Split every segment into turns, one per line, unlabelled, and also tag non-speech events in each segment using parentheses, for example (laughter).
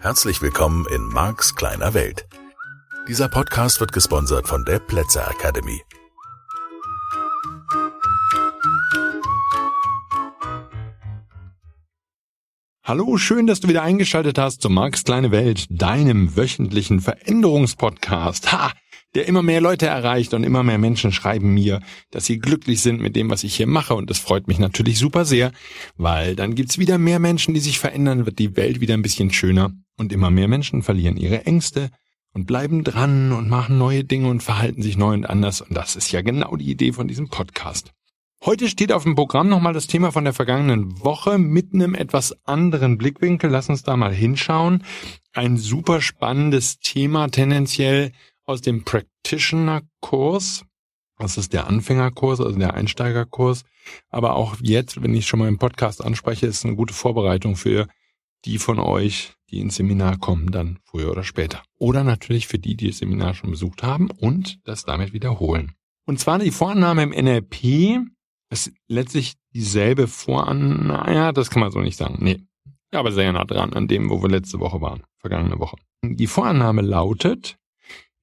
Herzlich willkommen in Marks kleiner Welt. Dieser Podcast wird gesponsert von der Plätzer Academy.
Hallo, schön, dass du wieder eingeschaltet hast zu Marks kleine Welt, deinem wöchentlichen Veränderungspodcast. Ha! Der immer mehr Leute erreicht und immer mehr Menschen schreiben mir, dass sie glücklich sind mit dem, was ich hier mache und das freut mich natürlich super sehr, weil dann gibt's wieder mehr Menschen, die sich verändern, wird die Welt wieder ein bisschen schöner und immer mehr Menschen verlieren ihre Ängste und bleiben dran und machen neue Dinge und verhalten sich neu und anders und das ist ja genau die Idee von diesem Podcast. Heute steht auf dem Programm nochmal das Thema von der vergangenen Woche mit einem etwas anderen Blickwinkel. Lass uns da mal hinschauen. Ein super spannendes Thema tendenziell aus dem Practitioner-Kurs. Das ist der Anfängerkurs, also der Einsteigerkurs. Aber auch jetzt, wenn ich schon mal im Podcast anspreche, ist eine gute Vorbereitung für die von euch, die ins Seminar kommen, dann früher oder später. Oder natürlich für die, die das Seminar schon besucht haben und das damit wiederholen. Und zwar die Vorannahme im NLP ist letztlich dieselbe Voran, naja, das kann man so nicht sagen. Nee. Aber sehr nah dran an dem, wo wir letzte Woche waren, vergangene Woche. Die Vorannahme lautet,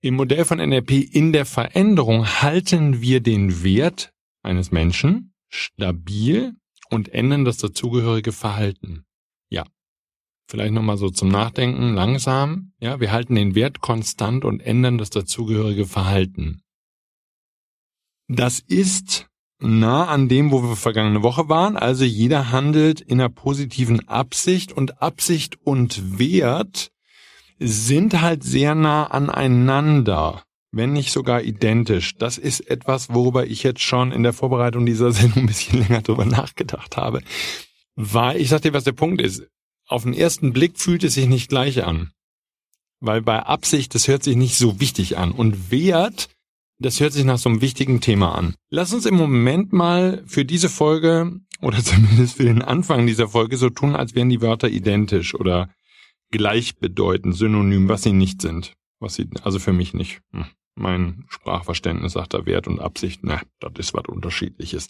im Modell von NLP in der Veränderung halten wir den Wert eines Menschen stabil und ändern das dazugehörige Verhalten. Ja. Vielleicht nochmal so zum Nachdenken, langsam. Ja, wir halten den Wert konstant und ändern das dazugehörige Verhalten. Das ist nah an dem, wo wir vergangene Woche waren. Also jeder handelt in einer positiven Absicht und Absicht und Wert sind halt sehr nah aneinander, wenn nicht sogar identisch. Das ist etwas, worüber ich jetzt schon in der Vorbereitung dieser (laughs) Sendung ein bisschen länger drüber nachgedacht habe. Weil, ich sag dir, was der Punkt ist. Auf den ersten Blick fühlt es sich nicht gleich an. Weil bei Absicht, das hört sich nicht so wichtig an. Und Wert das hört sich nach so einem wichtigen Thema an. Lass uns im Moment mal für diese Folge oder (laughs) zumindest für den Anfang dieser Folge so tun, als wären die Wörter identisch oder gleichbedeutend, synonym, was sie nicht sind. Was sie, also für mich nicht. Hm. Mein Sprachverständnis sagt da Wert und Absicht, na, das ist was unterschiedliches.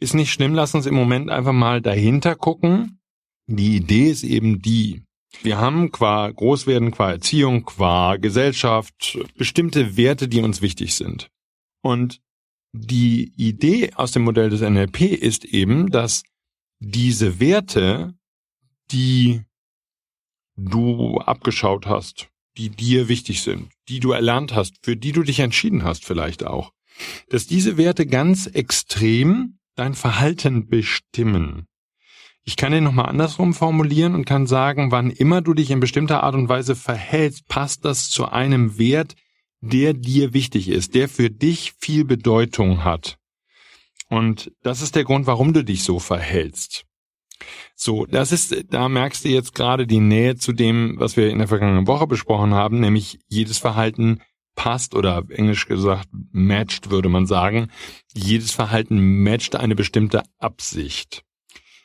Ist nicht schlimm, lass uns im Moment einfach mal dahinter gucken. Die Idee ist eben die, wir haben qua Großwerden, qua Erziehung, qua Gesellschaft bestimmte Werte, die uns wichtig sind. Und die Idee aus dem Modell des NLP ist eben, dass diese Werte, die du abgeschaut hast, die dir wichtig sind, die du erlernt hast, für die du dich entschieden hast vielleicht auch, dass diese Werte ganz extrem dein Verhalten bestimmen. Ich kann den nochmal andersrum formulieren und kann sagen, wann immer du dich in bestimmter Art und Weise verhältst, passt das zu einem Wert, der dir wichtig ist, der für dich viel Bedeutung hat. Und das ist der Grund, warum du dich so verhältst. So, das ist, da merkst du jetzt gerade die Nähe zu dem, was wir in der vergangenen Woche besprochen haben, nämlich jedes Verhalten passt oder englisch gesagt matcht, würde man sagen. Jedes Verhalten matcht eine bestimmte Absicht.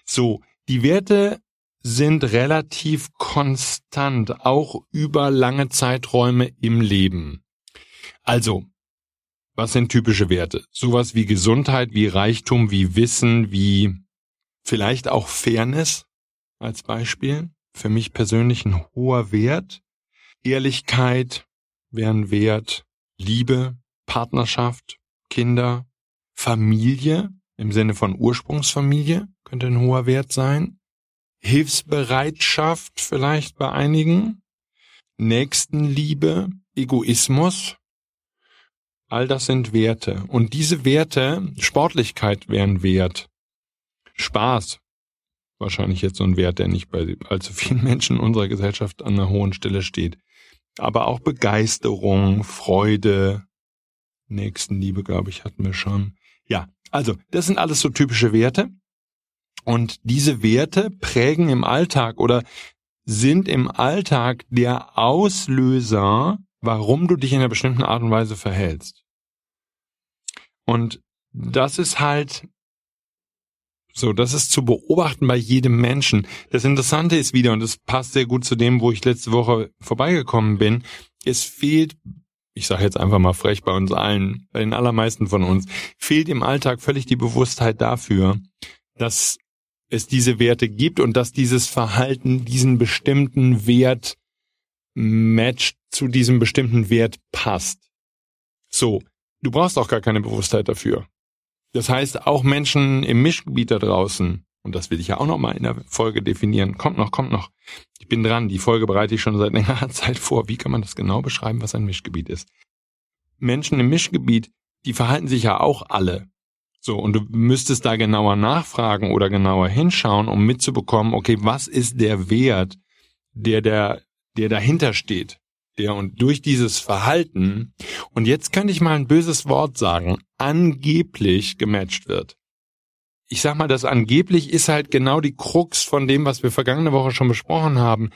So, die Werte sind relativ konstant, auch über lange Zeiträume im Leben. Also, was sind typische Werte? Sowas wie Gesundheit, wie Reichtum, wie Wissen, wie vielleicht auch Fairness als Beispiel. Für mich persönlich ein hoher Wert. Ehrlichkeit wäre ein Wert. Liebe, Partnerschaft, Kinder, Familie im Sinne von Ursprungsfamilie könnte ein hoher Wert sein. Hilfsbereitschaft vielleicht bei einigen. Nächstenliebe, Egoismus. All das sind Werte. Und diese Werte, Sportlichkeit wären Wert. Spaß. Wahrscheinlich jetzt so ein Wert, der nicht bei allzu vielen Menschen unserer Gesellschaft an einer hohen Stelle steht. Aber auch Begeisterung, Freude, Nächstenliebe, glaube ich, hatten wir schon. Ja, also, das sind alles so typische Werte. Und diese Werte prägen im Alltag oder sind im Alltag der Auslöser, warum du dich in einer bestimmten Art und Weise verhältst. Und das ist halt so, das ist zu beobachten bei jedem Menschen. Das Interessante ist wieder, und das passt sehr gut zu dem, wo ich letzte Woche vorbeigekommen bin, es fehlt, ich sage jetzt einfach mal frech bei uns allen, bei den allermeisten von uns, fehlt im Alltag völlig die Bewusstheit dafür, dass es diese Werte gibt und dass dieses Verhalten diesen bestimmten Wert matcht, zu diesem bestimmten Wert passt. So, du brauchst auch gar keine Bewusstheit dafür. Das heißt, auch Menschen im Mischgebiet da draußen, und das will ich ja auch noch mal in der Folge definieren, kommt noch, kommt noch. Ich bin dran, die Folge bereite ich schon seit längerer (laughs) Zeit vor. Wie kann man das genau beschreiben, was ein Mischgebiet ist? Menschen im Mischgebiet, die verhalten sich ja auch alle. So, und du müsstest da genauer nachfragen oder genauer hinschauen, um mitzubekommen, okay, was ist der Wert, der, der, der dahinter steht? Der und durch dieses Verhalten, und jetzt könnte ich mal ein böses Wort sagen, angeblich gematcht wird. Ich sag mal, das angeblich ist halt genau die Krux von dem, was wir vergangene Woche schon besprochen haben.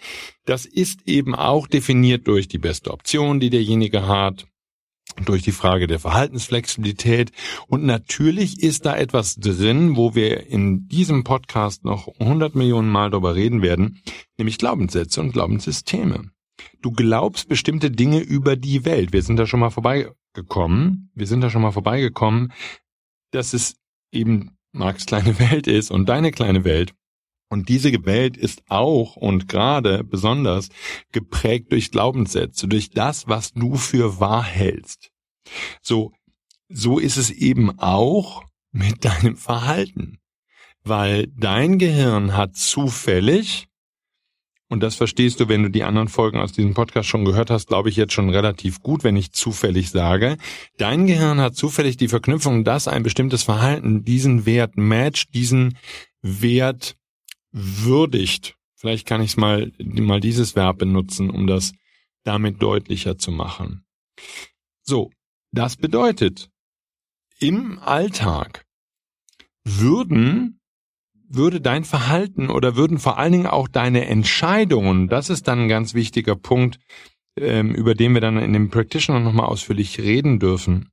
Das ist eben auch definiert durch die beste Option, die derjenige hat, durch die Frage der Verhaltensflexibilität. Und natürlich ist da etwas drin, wo wir in diesem Podcast noch 100 Millionen Mal darüber reden werden, nämlich Glaubenssätze und Glaubenssysteme. Du glaubst bestimmte Dinge über die Welt. Wir sind da schon mal vorbeigekommen. Wir sind da schon mal vorbeigekommen, dass es eben Marx kleine (laughs) Welt ist und deine kleine Welt. Und diese Welt ist auch und gerade besonders geprägt durch Glaubenssätze, durch das, was du für wahr hältst. So, so ist es eben auch mit deinem Verhalten. Weil dein Gehirn hat zufällig, und das verstehst du, wenn du die anderen Folgen aus diesem Podcast schon gehört hast, glaube ich jetzt schon relativ gut, wenn ich zufällig sage, dein Gehirn hat zufällig die Verknüpfung, dass ein bestimmtes Verhalten diesen Wert matcht, diesen Wert würdigt. Vielleicht kann ich mal, mal dieses Verb benutzen, um das damit deutlicher zu machen. So, das bedeutet, im Alltag würden, würde dein Verhalten oder würden vor allen Dingen auch deine Entscheidungen, das ist dann ein ganz wichtiger Punkt, ähm, über den wir dann in dem Practitioner nochmal ausführlich reden dürfen,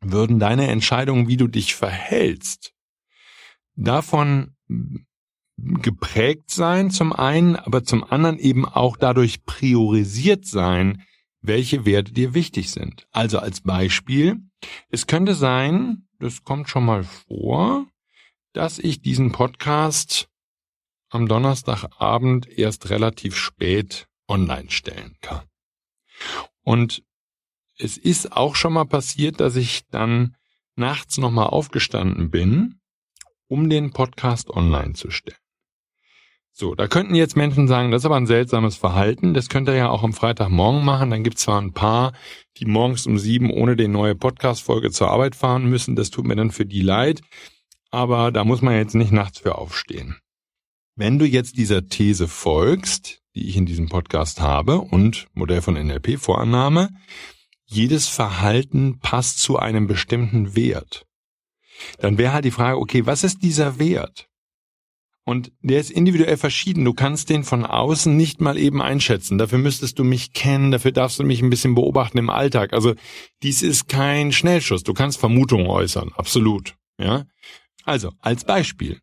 würden deine Entscheidungen, wie du dich verhältst, davon geprägt sein zum einen, aber zum anderen eben auch dadurch priorisiert sein, welche Werte dir wichtig sind. Also als Beispiel, es könnte sein, das kommt schon mal vor, dass ich diesen Podcast am Donnerstagabend erst relativ spät online stellen kann. Und es ist auch schon mal passiert, dass ich dann nachts nochmal aufgestanden bin, um den Podcast online zu stellen. So, da könnten jetzt Menschen sagen, das ist aber ein seltsames Verhalten. Das könnt ihr ja auch am Freitagmorgen machen. Dann gibt's zwar ein paar, die morgens um sieben ohne die neue Podcast-Folge zur Arbeit fahren müssen. Das tut mir dann für die leid. Aber da muss man jetzt nicht nachts für aufstehen. Wenn du jetzt dieser These folgst, die ich in diesem Podcast habe und Modell von NLP Vorannahme, jedes Verhalten passt zu einem bestimmten Wert. Dann wäre halt die Frage, okay, was ist dieser Wert? Und der ist individuell verschieden. Du kannst den von außen nicht mal eben einschätzen. Dafür müsstest du mich kennen, dafür darfst du mich ein bisschen beobachten im Alltag. Also dies ist kein Schnellschuss. Du kannst Vermutungen äußern, absolut. Ja. Also als Beispiel: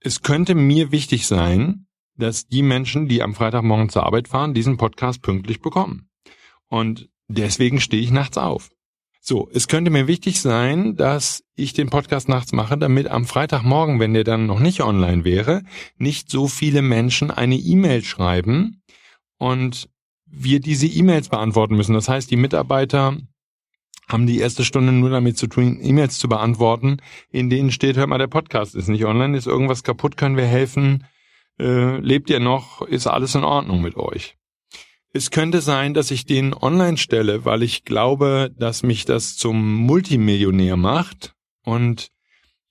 Es könnte mir wichtig sein, dass die Menschen, die am Freitagmorgen zur Arbeit fahren, diesen Podcast pünktlich bekommen. Und deswegen stehe ich nachts auf. So, es könnte mir wichtig sein, dass ich den Podcast nachts mache, damit am Freitagmorgen, wenn der dann noch nicht online wäre, nicht so viele Menschen eine E-Mail schreiben und wir diese E-Mails beantworten müssen. Das heißt, die Mitarbeiter haben die erste Stunde nur damit zu tun, E-Mails zu beantworten, in denen steht, hör mal, der Podcast ist nicht online, ist irgendwas kaputt, können wir helfen, äh, lebt ihr noch, ist alles in Ordnung mit euch. Es könnte sein, dass ich den online stelle, weil ich glaube, dass mich das zum Multimillionär macht. Und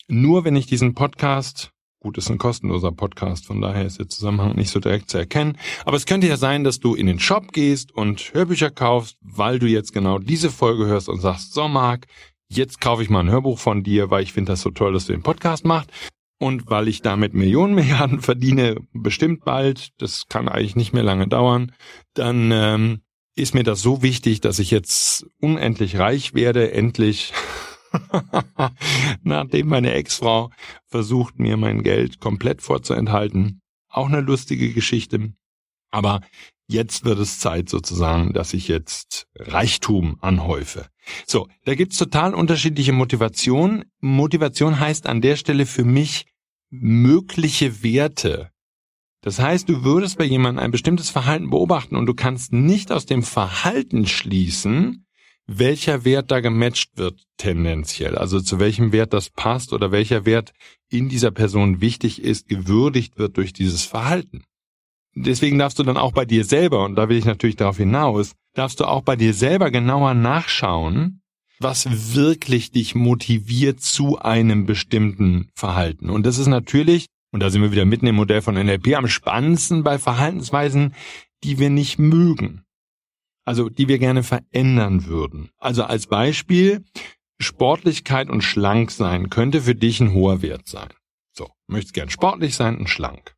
nur wenn ich diesen Podcast, gut, ist ein kostenloser Podcast, von daher ist der Zusammenhang nicht so direkt zu erkennen. Aber es könnte ja sein, dass du in den Shop gehst und Hörbücher kaufst, weil du jetzt genau diese Folge hörst und sagst, so Marc, jetzt kaufe ich mal ein Hörbuch von dir, weil ich finde das so toll, dass du den Podcast machst. Und weil ich damit Millionen (laughs) Milliarden verdiene, bestimmt bald, das kann eigentlich nicht mehr lange dauern, dann ähm, ist mir das so wichtig, dass ich jetzt unendlich reich werde, endlich. (laughs) (laughs) Nachdem meine Ex-Frau versucht, mir mein Geld komplett vorzuenthalten. Auch eine lustige Geschichte. Aber jetzt wird es Zeit sozusagen, dass ich jetzt Reichtum anhäufe. So, da gibt's total unterschiedliche Motivationen. Motivation heißt an der Stelle für mich mögliche Werte. Das heißt, du würdest bei jemandem ein bestimmtes Verhalten beobachten und du kannst nicht aus dem Verhalten schließen, welcher Wert da gematcht wird tendenziell, also zu welchem Wert das passt oder welcher Wert in dieser Person wichtig ist, gewürdigt wird durch dieses Verhalten. Deswegen darfst du dann auch bei dir selber, und da will ich natürlich darauf hinaus, darfst du auch bei dir selber genauer nachschauen, was wirklich dich motiviert zu einem bestimmten Verhalten. Und das ist natürlich, und da sind wir wieder mitten im Modell von NLP, am spannendsten bei Verhaltensweisen, die wir nicht mögen also die wir gerne verändern würden. Also als Beispiel, Sportlichkeit und schlank sein könnte für dich ein hoher Wert sein. So, möchtest gern sportlich sein und schlank.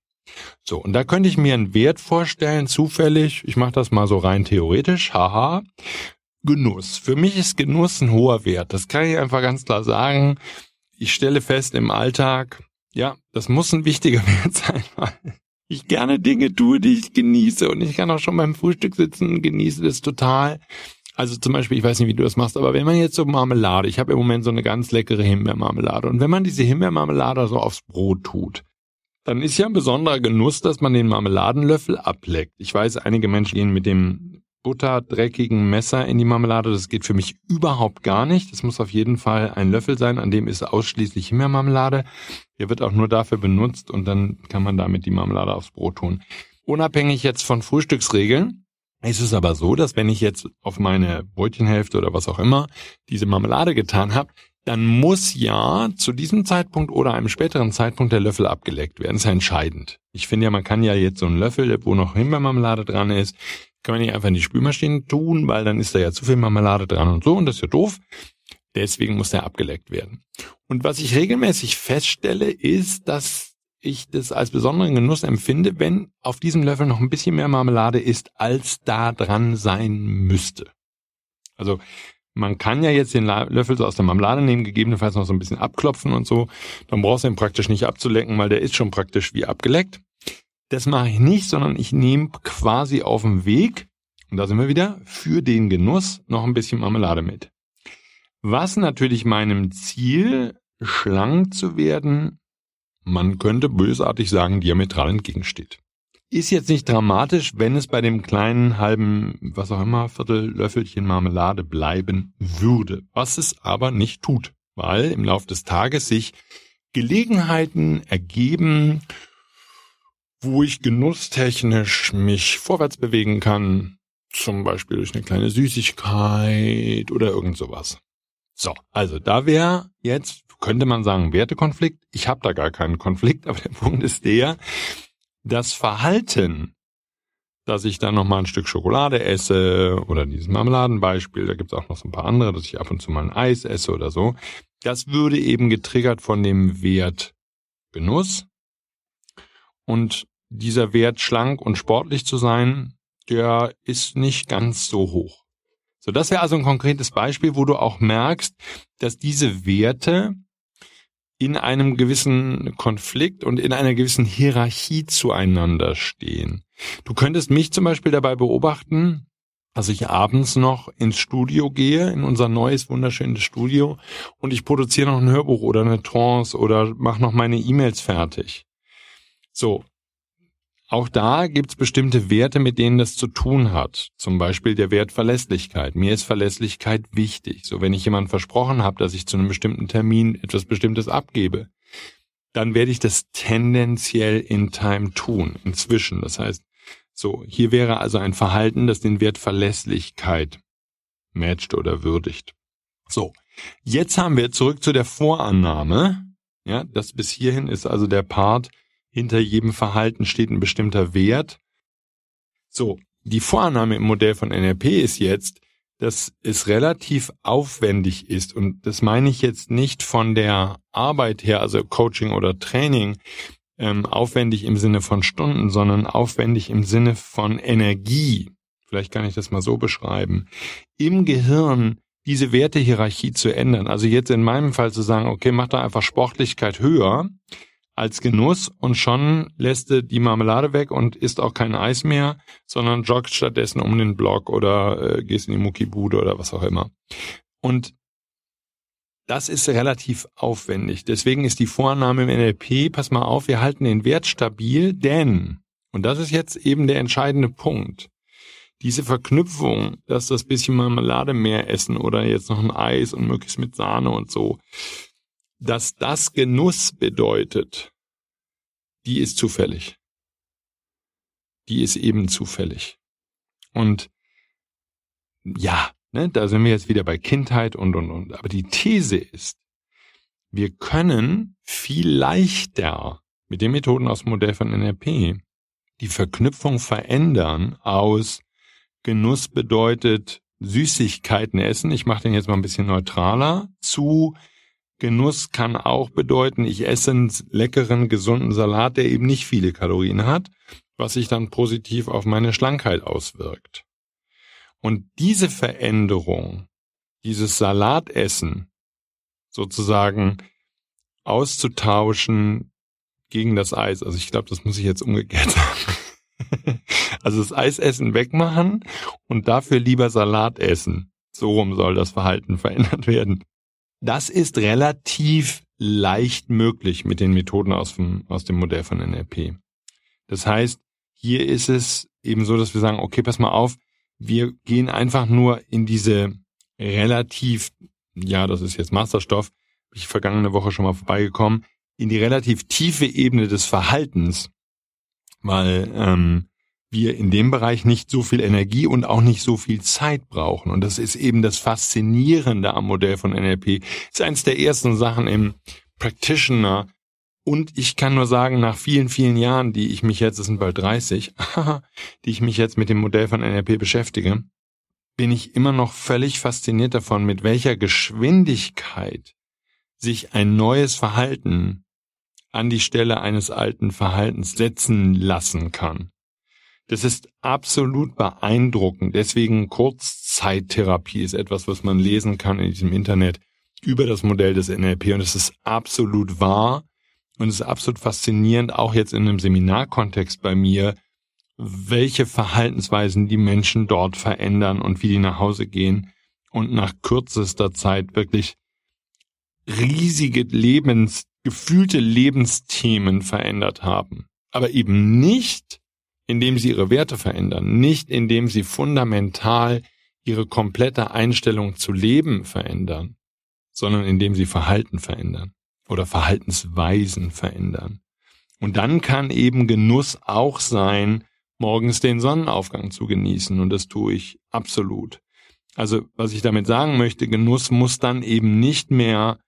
So, und da könnte ich mir einen Wert vorstellen, zufällig, ich mache das mal so rein theoretisch, haha, Genuss. Für mich ist Genuss ein hoher Wert. Das kann ich einfach ganz klar sagen. Ich stelle fest im Alltag, ja, das muss ein wichtiger (laughs) Wert sein, weil ich gerne Dinge tue, die ich genieße. Und ich kann auch schon beim Frühstück sitzen und genieße das total. Also zum Beispiel, ich weiß nicht, wie du das machst, aber wenn man jetzt so Marmelade, ich habe im Moment so eine ganz leckere Himbeermarmelade. Und wenn man diese Himbeermarmelade so aufs Brot tut, dann ist ja ein besonderer Genuss, dass man den Marmeladenlöffel ableckt. Ich weiß, einige Menschen gehen mit dem butterdreckigen Messer in die Marmelade. Das geht für mich überhaupt gar nicht. Das muss auf jeden Fall ein Löffel sein, an dem ist ausschließlich Himbeermarmelade. Der wird auch nur dafür benutzt und dann kann man damit die Marmelade aufs Brot tun. Unabhängig jetzt von Frühstücksregeln ist es aber so, dass wenn ich jetzt auf meine Brötchenhälfte oder was auch immer diese Marmelade getan habe, dann muss ja zu diesem Zeitpunkt oder einem späteren Zeitpunkt der Löffel abgeleckt werden. Das ist ja entscheidend. Ich finde ja, man kann ja jetzt so einen Löffel, wo noch Himbeermarmelade dran ist, kann man nicht einfach in die Spülmaschine tun, weil dann ist da ja zu viel Marmelade dran und so und das ist ja doof. Deswegen muss der abgeleckt werden. Und was ich regelmäßig feststelle, ist, dass ich das als besonderen Genuss empfinde, wenn auf diesem Löffel noch ein bisschen mehr Marmelade ist, als da dran sein müsste. Also man kann ja jetzt den Löffel so aus der Marmelade nehmen, gegebenenfalls noch so ein bisschen abklopfen und so. Dann brauchst du ihn praktisch nicht abzulecken, weil der ist schon praktisch wie abgeleckt. Das mache ich nicht, sondern ich nehme quasi auf dem Weg, und da sind wir wieder, für den Genuss noch ein bisschen Marmelade mit. Was natürlich meinem Ziel, schlank zu werden, man könnte bösartig sagen, diametral entgegensteht. Ist jetzt nicht dramatisch, wenn es bei dem kleinen halben, was auch immer, Viertellöffelchen Marmelade bleiben würde. Was es aber nicht tut, weil im Laufe des Tages sich Gelegenheiten ergeben, wo ich genusstechnisch mich vorwärts bewegen kann, zum Beispiel durch eine kleine Süßigkeit oder irgend sowas. So, also da wäre jetzt, könnte man sagen, Wertekonflikt. Ich habe da gar keinen Konflikt, (laughs) aber der Punkt ist der, das Verhalten, dass ich dann nochmal ein Stück Schokolade esse oder dieses Marmeladenbeispiel, da gibt's auch noch so ein paar andere, dass ich ab und zu mal ein Eis esse oder so, das würde eben getriggert von dem Wert Genuss. Und dieser Wert schlank und sportlich zu sein, der ist nicht ganz so hoch. So, das wäre also ein konkretes Beispiel, wo du auch merkst, dass diese Werte in einem gewissen Konflikt und in einer gewissen Hierarchie zueinander stehen. Du könntest mich zum Beispiel dabei beobachten, dass ich abends noch ins Studio gehe, in unser neues, wunderschönes Studio, und ich produziere noch ein Hörbuch oder eine Trance oder mache noch meine E-Mails fertig. So, auch da gibt's bestimmte Werte, mit denen das zu tun hat. Zum Beispiel der Wert Verlässlichkeit. Mir ist Verlässlichkeit wichtig. So, wenn ich jemand versprochen habe, dass ich zu einem bestimmten Termin etwas Bestimmtes abgebe, dann werde ich das tendenziell in Time tun, inzwischen. Das heißt, so, hier wäre also ein Verhalten, das den Wert Verlässlichkeit matcht oder würdigt. So, jetzt haben wir zurück zu der Vorannahme. Ja, das bis hierhin ist also der Part, hinter jedem Verhalten steht ein bestimmter Wert. So, die Vorannahme im Modell von NLP ist jetzt, dass es relativ aufwendig ist. Und das meine ich jetzt nicht von der Arbeit her, also Coaching oder Training, ähm, aufwendig im Sinne von Stunden, sondern aufwendig im Sinne von Energie. Vielleicht kann ich das mal so beschreiben. Im Gehirn diese Wertehierarchie zu ändern. Also jetzt in meinem Fall zu sagen, okay, mach da einfach Sportlichkeit höher als Genuss und schon lässt du die Marmelade weg und isst auch kein Eis mehr, sondern joggst stattdessen um den Block oder äh, gehst in die Muckibude oder was auch immer. Und das ist relativ aufwendig. Deswegen ist die Vorannahme im NLP, pass mal auf, wir halten den Wert stabil, denn, und das ist jetzt eben der entscheidende Punkt, diese Verknüpfung, dass das bisschen Marmelade mehr essen oder jetzt noch ein Eis und möglichst mit Sahne und so, dass das Genuss bedeutet, die ist zufällig. Die ist eben zufällig. Und ja, ne, da sind wir jetzt wieder bei Kindheit und, und, und. Aber die These ist, wir können viel leichter mit den Methoden aus dem Modell von NRP die Verknüpfung verändern aus Genuss bedeutet Süßigkeiten essen. Ich mache den jetzt mal ein bisschen neutraler zu Genuss kann auch bedeuten, ich esse einen leckeren, gesunden Salat, der eben nicht viele Kalorien hat, was sich dann positiv auf meine Schlankheit auswirkt. Und diese Veränderung, dieses Salatessen sozusagen auszutauschen gegen das Eis, also ich glaube, das muss ich jetzt umgekehrt (laughs) sagen. also das Eisessen wegmachen und dafür lieber Salat essen. So rum soll das Verhalten (laughs) verändert werden. Das ist relativ leicht möglich mit den Methoden aus dem, aus dem Modell von NLP. Das heißt, hier ist es eben so, dass wir sagen, okay, pass mal auf, wir gehen einfach nur in diese relativ, ja, das ist jetzt Masterstoff, bin ich vergangene Woche schon mal vorbeigekommen, in die relativ tiefe Ebene des Verhaltens, weil ähm, wir in dem Bereich nicht so viel Energie und auch nicht so viel Zeit brauchen. Und das ist eben das Faszinierende am Modell von NLP. Das ist eines der ersten Sachen im Practitioner. Und ich kann nur sagen, nach vielen, vielen Jahren, die ich mich jetzt, es sind bald 30, (laughs) die ich mich jetzt mit dem Modell von NLP beschäftige, bin ich immer noch völlig fasziniert davon, mit welcher Geschwindigkeit sich ein neues Verhalten an die Stelle eines alten Verhaltens setzen lassen kann. Das ist absolut beeindruckend. Deswegen Kurzzeittherapie ist etwas, was man lesen kann in diesem Internet über das Modell des NLP und es ist absolut wahr und es ist absolut faszinierend, auch jetzt in einem Seminarkontext bei mir, welche Verhaltensweisen die Menschen dort verändern und wie die nach Hause gehen und nach kürzester Zeit wirklich riesige Lebens, gefühlte Lebensthemen verändert haben. Aber eben nicht indem sie ihre Werte verändern, nicht indem sie fundamental ihre komplette Einstellung zu Leben verändern, sondern indem sie Verhalten verändern oder Verhaltensweisen verändern. Und dann kann eben Genuss auch sein, morgens den Sonnenaufgang zu genießen. Und das tue ich absolut. Also was ich damit sagen möchte, Genuss muss dann eben nicht mehr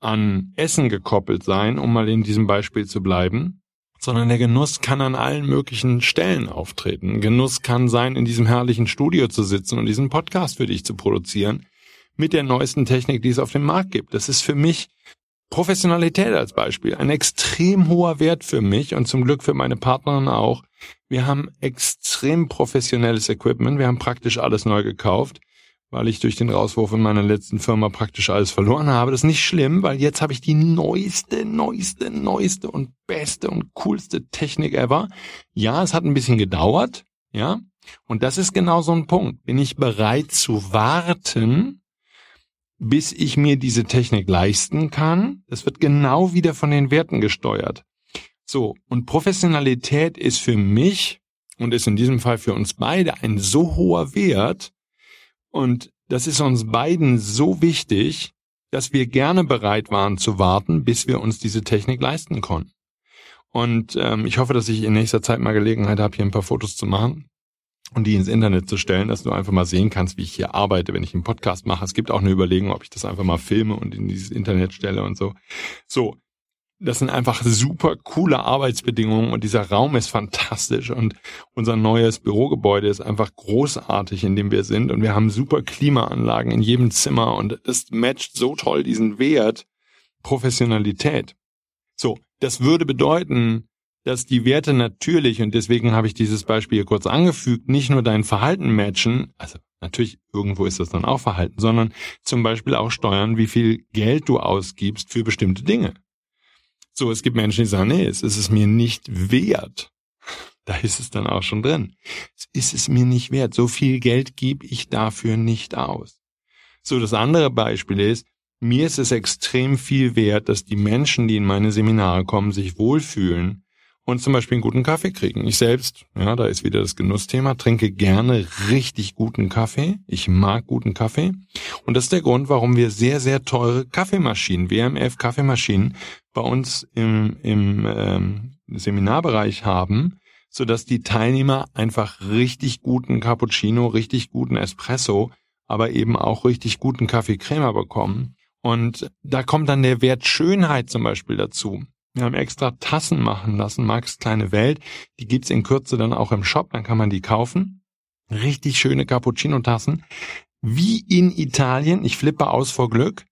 an Essen gekoppelt sein, um mal in diesem Beispiel zu bleiben, sondern der Genuss kann an allen möglichen Stellen auftreten. Genuss kann sein, in diesem herrlichen Studio zu sitzen und diesen Podcast für dich zu produzieren mit der neuesten Technik, die es auf dem Markt gibt. Das ist für mich Professionalität als Beispiel ein extrem hoher Wert für mich und zum Glück für meine Partnerin auch. Wir haben extrem professionelles Equipment. Wir haben praktisch alles neu gekauft weil ich durch den Rauswurf in meiner letzten Firma praktisch alles verloren habe. Das ist nicht schlimm, weil jetzt habe ich die neueste, neueste, neueste und beste und coolste Technik ever. Ja, es hat ein bisschen gedauert, ja. Und das ist genau so ein Punkt. Bin ich bereit zu warten, bis ich mir diese Technik leisten kann? Das wird genau wieder von den Werten gesteuert. So, und Professionalität ist für mich und ist in diesem Fall für uns beide ein so hoher Wert, und das ist uns beiden so wichtig, dass wir gerne bereit waren zu warten, bis wir uns diese Technik leisten konnten. Und ähm, ich hoffe, dass ich in nächster Zeit mal Gelegenheit habe, hier ein paar Fotos zu machen und die ins Internet zu stellen, dass du einfach mal sehen kannst, wie ich hier arbeite, wenn ich einen Podcast mache. Es gibt auch eine Überlegung, ob ich das einfach mal filme und in dieses Internet stelle und so. So, das sind einfach super coole Arbeitsbedingungen und dieser Raum ist fantastisch und unser neues Bürogebäude ist einfach großartig, in dem wir sind und wir haben super Klimaanlagen in jedem Zimmer und das matcht so toll diesen Wert Professionalität. So, das würde bedeuten, dass die Werte natürlich, und deswegen habe ich dieses Beispiel kurz angefügt, nicht nur dein Verhalten matchen, also natürlich irgendwo ist das dann auch Verhalten, sondern zum Beispiel auch steuern, wie viel Geld du ausgibst für bestimmte Dinge. So, es gibt Menschen, die sagen, nee, es ist mir nicht wert. Da ist es dann auch schon drin. Es ist es mir nicht wert. So viel Geld gebe ich dafür nicht aus. So, das andere Beispiel ist, mir ist es extrem viel wert, dass die Menschen, die in meine Seminare kommen, sich wohlfühlen und zum Beispiel einen guten Kaffee kriegen. Ich selbst, ja, da ist wieder das Genussthema, trinke gerne richtig guten Kaffee. Ich mag guten Kaffee. Und das ist der Grund, warum wir sehr, sehr teure Kaffeemaschinen, WMF Kaffeemaschinen, bei uns im, im ähm, Seminarbereich haben, so dass die Teilnehmer einfach richtig guten Cappuccino, richtig guten Espresso, aber eben auch richtig guten Kaffee Crema bekommen. Und da kommt dann der Wert Schönheit zum Beispiel dazu. Wir haben extra Tassen machen lassen, Max kleine Welt. Die gibt's in Kürze dann auch im Shop, dann kann man die kaufen. Richtig schöne Cappuccino-Tassen. Wie in Italien. Ich flippe aus vor Glück.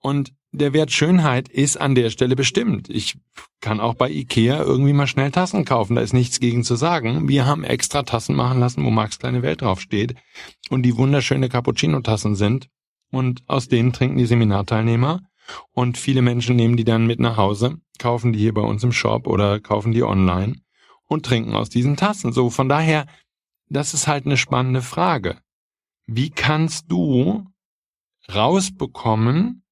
Und der Wert Schönheit ist an der Stelle bestimmt. Ich kann auch bei Ikea irgendwie mal schnell Tassen kaufen. Da ist nichts gegen zu sagen. Wir haben extra Tassen machen lassen, wo Max kleine Welt draufsteht und die wunderschöne Cappuccino-Tassen sind. Und aus denen trinken die Seminarteilnehmer. Und viele Menschen nehmen die dann mit nach Hause, kaufen die hier bei uns im Shop oder kaufen die online und trinken aus diesen Tassen. So, von daher, das ist halt eine spannende Frage. Wie kannst du rausbekommen,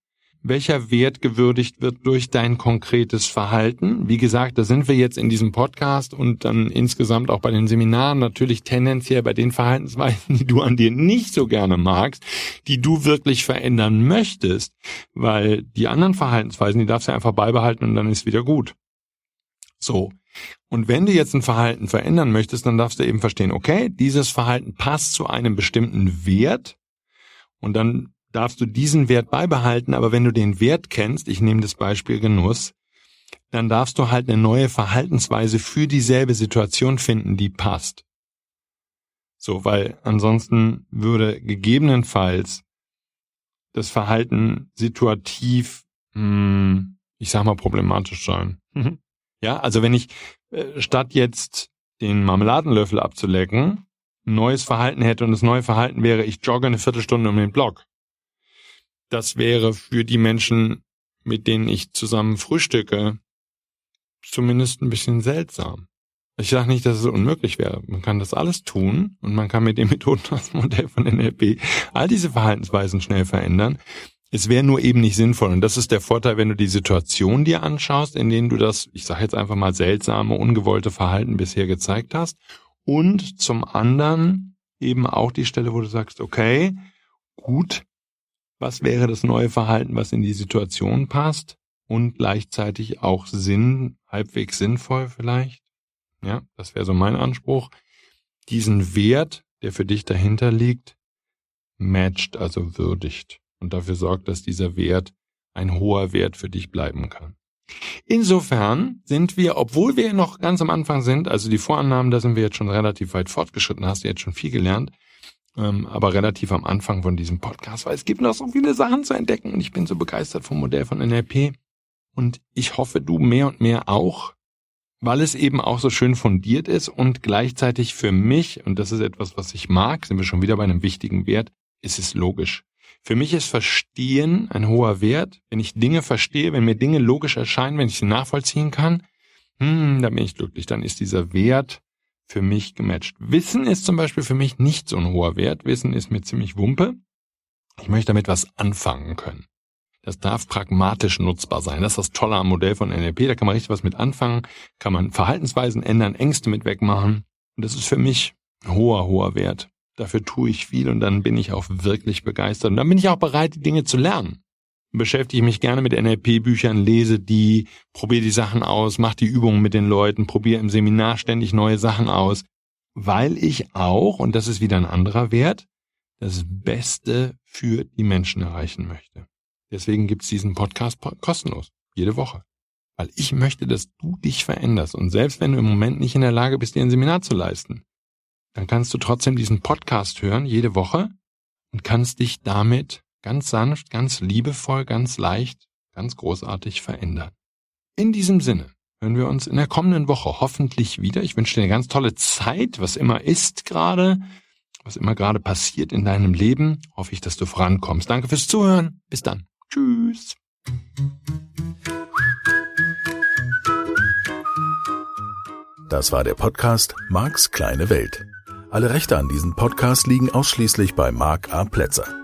welcher Wert gewürdigt wird durch dein konkretes Verhalten. Wie gesagt, da sind wir jetzt in diesem Podcast und dann insgesamt auch bei den Seminaren natürlich tendenziell bei den Verhaltensweisen, (laughs) die du an dir nicht so gerne magst, die du wirklich verändern möchtest, weil die anderen Verhaltensweisen, die darfst du einfach beibehalten und dann ist wieder gut. So. Und wenn du jetzt ein Verhalten verändern möchtest, dann darfst du eben verstehen, okay, dieses Verhalten passt zu einem bestimmten Wert und dann darfst du diesen Wert beibehalten, aber wenn du den Wert kennst, ich nehme das Beispiel Genuss, dann darfst du halt eine neue Verhaltensweise für dieselbe Situation finden, die passt. So, weil ansonsten würde gegebenenfalls das Verhalten situativ, mh, hm, ich sag mal, problematisch sein. Mhm. Ja, also wenn ich äh, statt jetzt den Marmeladenlöffel abzulecken, ein neues Verhalten hätte und das neue Verhalten wäre, ich jogge eine Viertelstunde um den Block, das wäre für die Menschen, mit denen ich zusammen frühstücke, zumindest ein bisschen seltsam. Ich sage nicht, dass es unmöglich wäre. Man kann das alles tun und man kann mit den (laughs) Methoden das Modell von NLP all diese Verhaltensweisen schnell verändern. Es wäre nur eben nicht sinnvoll. Und das ist der Vorteil, wenn du die Situation dir anschaust, in denen du das, ich sage jetzt einfach mal, seltsame, ungewollte Verhalten bisher gezeigt hast. Und zum anderen eben auch die Stelle, wo du sagst, okay, gut, was wäre das neue Verhalten, was in die Situation passt und gleichzeitig auch Sinn, halbwegs sinnvoll vielleicht. Ja, das wäre so mein Anspruch. Diesen Wert, der für dich dahinter liegt, matcht, also würdigt und dafür sorgt, dass dieser Wert ein hoher Wert für dich bleiben kann. Insofern sind wir, obwohl wir noch ganz am Anfang sind, also die Vorannahmen, da sind wir jetzt schon relativ weit fortgeschritten, hast du jetzt schon viel gelernt, ähm, aber relativ am Anfang von diesem Podcast, weil es gibt noch so viele Sachen zu entdecken und ich bin so begeistert vom Modell von NLP und ich hoffe, du mehr und mehr auch, weil es eben auch so schön fundiert ist und gleichzeitig für mich, und das ist etwas, was ich mag, sind wir schon wieder bei einem wichtigen Wert, ist es logisch. Für mich ist Verstehen ein hoher Wert. Wenn ich Dinge verstehe, wenn mir Dinge logisch erscheinen, wenn ich sie nachvollziehen kann, hm, dann bin ich glücklich. Dann ist dieser Wert für mich gematcht. Wissen ist zum Beispiel für mich nicht so ein hoher Wert. Wissen ist mir ziemlich Wumpe. Ich möchte damit was anfangen können. Das darf pragmatisch nutzbar sein. Das ist das Tolle am Modell von NLP. Da kann man richtig was mit anfangen, kann man Verhaltensweisen ändern, Ängste mit wegmachen. Und das ist für mich ein hoher, hoher Wert. Dafür tue ich viel und dann bin ich auch wirklich begeistert. Und dann bin ich auch bereit, die Dinge zu lernen beschäftige mich gerne mit NLP-Büchern, lese die, probiere die Sachen aus, mache die Übungen mit den Leuten, probiere im Seminar ständig neue Sachen aus, weil ich auch, und das ist wieder ein anderer Wert, das Beste für die Menschen erreichen möchte. Deswegen gibt's diesen Podcast kostenlos, jede Woche. Weil ich möchte, dass du dich veränderst. Und selbst wenn du im Moment nicht in der Lage bist, dir ein Seminar zu leisten, dann kannst du trotzdem diesen Podcast hören, jede Woche, und kannst dich damit ganz sanft, ganz liebevoll, ganz leicht, ganz großartig verändern. In diesem Sinne hören wir uns in der kommenden Woche hoffentlich wieder. Ich wünsche dir eine ganz tolle Zeit, was immer ist gerade, was immer gerade passiert in deinem Leben. Hoffe ich, dass du vorankommst. Danke fürs Zuhören. Bis dann. Tschüss.
Das war der Podcast Marks kleine Welt. Alle Rechte an diesem Podcast liegen ausschließlich bei Mark A. Plätzer.